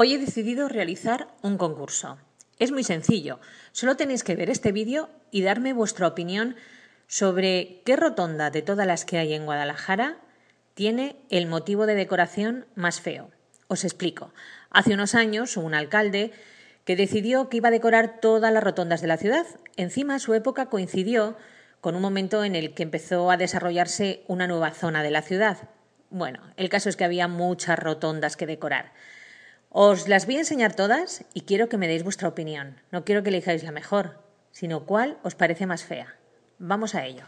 Hoy he decidido realizar un concurso. Es muy sencillo, solo tenéis que ver este vídeo y darme vuestra opinión sobre qué rotonda de todas las que hay en Guadalajara tiene el motivo de decoración más feo. Os explico. Hace unos años un alcalde que decidió que iba a decorar todas las rotondas de la ciudad. Encima su época coincidió con un momento en el que empezó a desarrollarse una nueva zona de la ciudad. Bueno, el caso es que había muchas rotondas que decorar. Os las voy a enseñar todas y quiero que me deis vuestra opinión. No quiero que elijáis la mejor, sino cuál os parece más fea. Vamos a ello.